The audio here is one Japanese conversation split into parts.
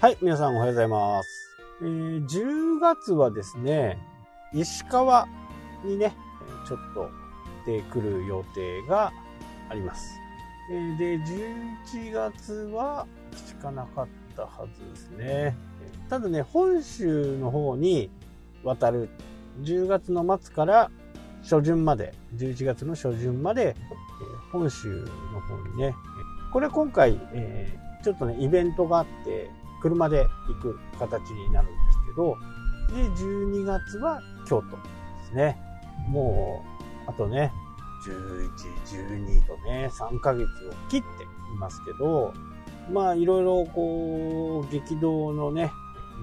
はい、皆さんおはようございます。えー10月はですね、石川にね、ちょっと行ってくる予定があります。えで、11月は聞かなかったはずですね。ただね、本州の方に渡る10月の末から初旬まで、11月の初旬まで、本州の方にね、これ今回、えーちょっとね、イベントがあって、車で行く形になるんですけど、で、12月は京都ですね。もう、あとね、11、12とね、3ヶ月を切っていますけど、まあ、いろいろこう、激動のね、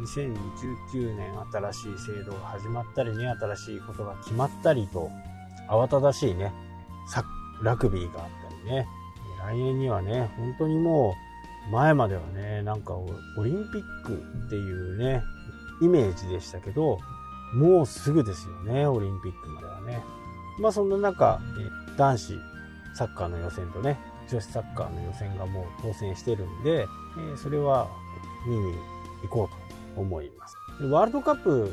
2019年新しい制度が始まったりね、新しいことが決まったりと、慌ただしいね、ラグビーがあったりね、来年にはね、本当にもう、前まではね、なんかオリンピックっていうね、イメージでしたけど、もうすぐですよね、オリンピックまではね。まあそんな中、男子サッカーの予選とね、女子サッカーの予選がもう当選してるんで、えそれは見に行こうと思います。ワールドカップ、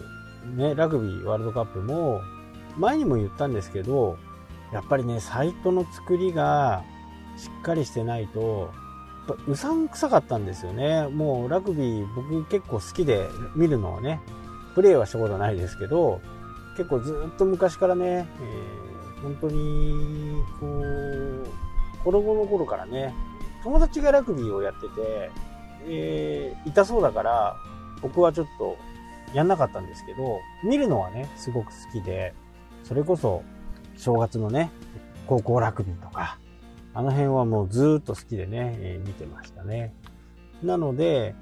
ね、ラグビーワールドカップも、前にも言ったんですけど、やっぱりね、サイトの作りがしっかりしてないと、ぱうさんくさかったんですよね。もうラグビー僕結構好きで見るのはね、プレーはしたことないですけど、結構ずっと昔からね、えー本当に、こう、子供の頃からね、友達がラグビーをやってて、えー痛そうだから、僕はちょっとやんなかったんですけど、見るのはね、すごく好きで、それこそ正月のね、高校ラグビーとか、あの辺はもうずっと好きでね、えー見てましたね。なので、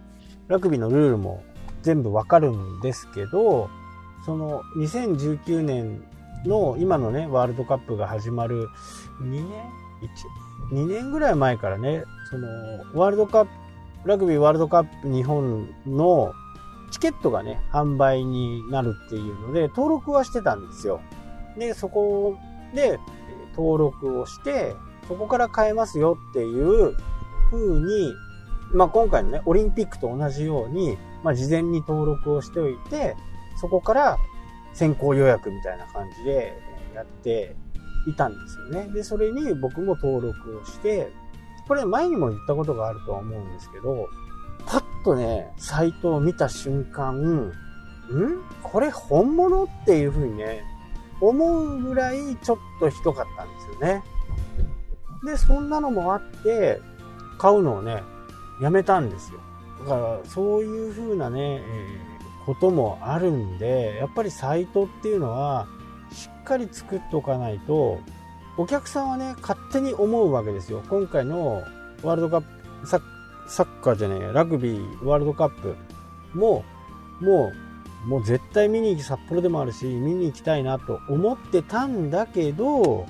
ラグビーのルールも全部わかるんですけど、その2019年の今のね、ワールドカップが始まる2年 ?1、2年ぐらい前からね、その、ワールドカップ、ラグビーワールドカップ日本のチケットがね、販売になるっていうので、登録はしてたんですよ。で、そこで登録をして、そこから買えますよっていう風に、まあ今回のね、オリンピックと同じように、まあ事前に登録をしておいて、そこから先行予約みたいな感じでやっていたんですよね。で、それに僕も登録をして、これ前にも言ったことがあるとは思うんですけど、パッとね、サイトを見た瞬間、ん？これ本物？っていう風にね、思うぐらいちょっとひどかったんですよね。で、そんなのもあって、買うのをね、やめたんですよ。だから、そういう風なね、えーこともあるんで、やっぱりサイトっていうのは、しっかり作っておかないと、お客さんはね、勝手に思うわけですよ。今回のワールドカップ、サッカーじゃねえ、ラグビーワールドカップも、もう、もう絶対見に行き、札幌でもあるし、見に行きたいなと思ってたんだけど、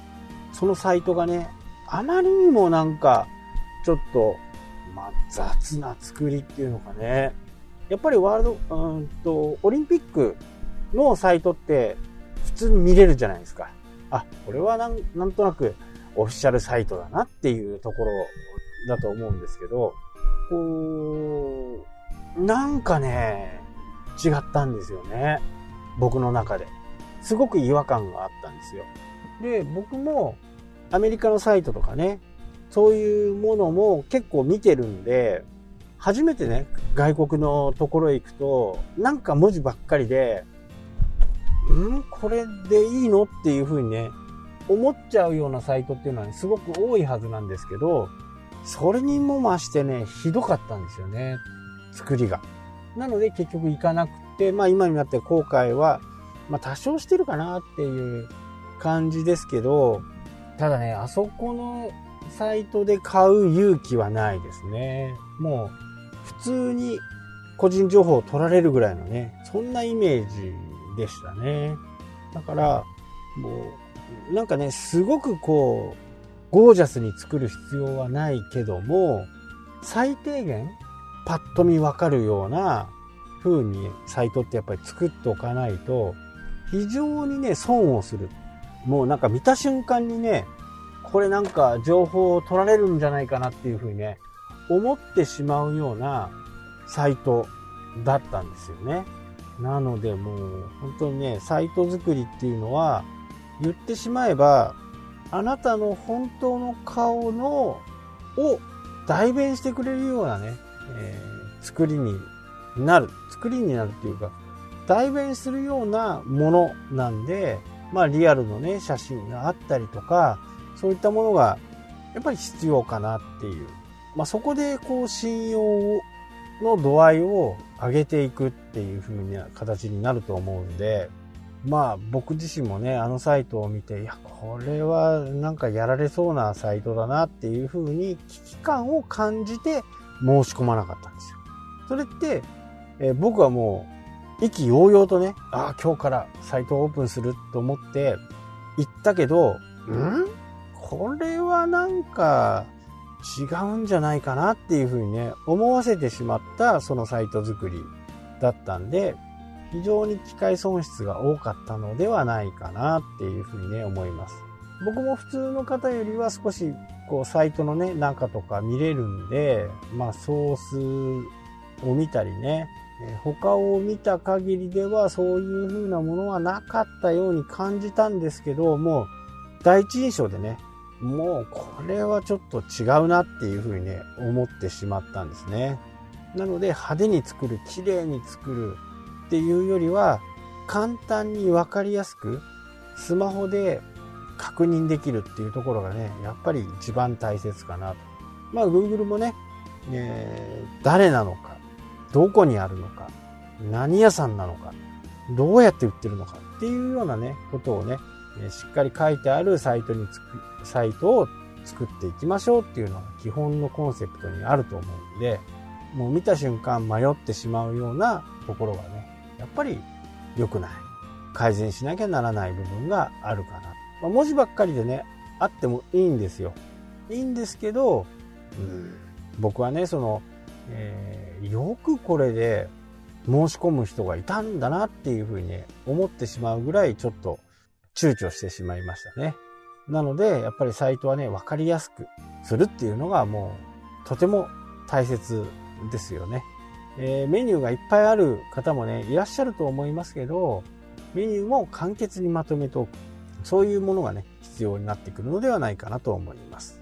そのサイトがね、あまりにもなんか、ちょっと、まあ、雑な作りっていうのかね。やっぱりワールド、うんと、オリンピックのサイトって普通に見れるじゃないですか。あ、これはなんなんとなくオフィシャルサイトだなっていうところだと思うんですけど、こう、なんかね、違ったんですよね。僕の中で。すごく違和感があったんですよ。で、僕もアメリカのサイトとかね、そういうものも結構見てるんで、初めてね、外国のところへ行くと、なんか文字ばっかりで、ん？これでいいの？っていう風にね、思っちゃうようなサイトっていうのは、ね、すごく多いはずなんですけど、それにも増してね、ひどかったんですよね。作りが。なので結局行かなくて、まあ今になって後悔は、まあ多少してるかなっていう感じですけど、ただね、あそこのサイトで買う勇気はないですね。もう普通に個人情報を取られるぐらいのね、そんなイメージでしたね。だから、もう、なんかね、すごくこう、ゴージャスに作る必要はないけども、最低限、パッと見わかるような風にサイトってやっぱり作っておかないと、非常にね、損をする。もうなんか見た瞬間にね、これなんか情報を取られるんじゃないかなっていう風にね、思ってしまうようなサイトだったんですよね。なのでもう本当にね、サイト作りっていうのは言ってしまえばあなたの本当の顔のを代弁してくれるようなね、えー、作りになる。作りになるっていうか、代弁するようなものなんで、まあリアルのね、写真があったりとか、そういったものがやっぱり必要かなっていう。まあそこでこう信用の度合いを上げていくっていう風な形になると思うんで、まあ僕自身もね、あのサイトを見て、いや、これはなんかやられそうなサイトだなっていう風に危機感を感じて申し込まなかったんですよ。それって、え、僕はもう意気揚々とね、ああ、今日からサイトをオープンすると思って行ったけど、ん？これはなんか違うんじゃないかなっていう風にね、思わせてしまったそのサイト作りだったんで、非常に機械損失が多かったのではないかなっていうふうにね、思います。僕も普通の方よりは少し、こう、サイトのね、中とか見れるんで、まあ、ソースを見たりね、他を見た限りではそういう風なものはなかったように感じたんですけど、もう、第一印象でね、もうこれはちょっと違うなっていう風にね、思ってしまったんですね。なので派手に作る、綺麗に作る、っていうよりは簡単に分かりやすくスマホで確認できるっていうところがねやっぱり一番大切かなとまあ Google もね、えー、誰なのかどこにあるのか何屋さんなのかどうやって売ってるのかっていうようなねことをねしっかり書いてあるサイトにつくサイトを作っていきましょうっていうのが基本のコンセプトにあると思うんでもう見た瞬間迷ってしまうようなところがねやっぱり良くない。改善しなきゃならない部分があるかな。まあ、文字ばっかりでね、あってもいいんですよ。いいんですけど、うん、僕はね、その、えー、よくこれで申し込む人がいたんだなっていうふうに、思ってしまうぐらいちょっと躊躇してしまいましたね。なので、やっぱりサイトはね、わかりやすくするっていうのがもうとても大切ですよね。えー、メニューがいっぱいある方もね、いらっしゃると思いますけど、メニューも簡潔にまとめておく。そういうものがね、必要になってくるのではないかなと思います。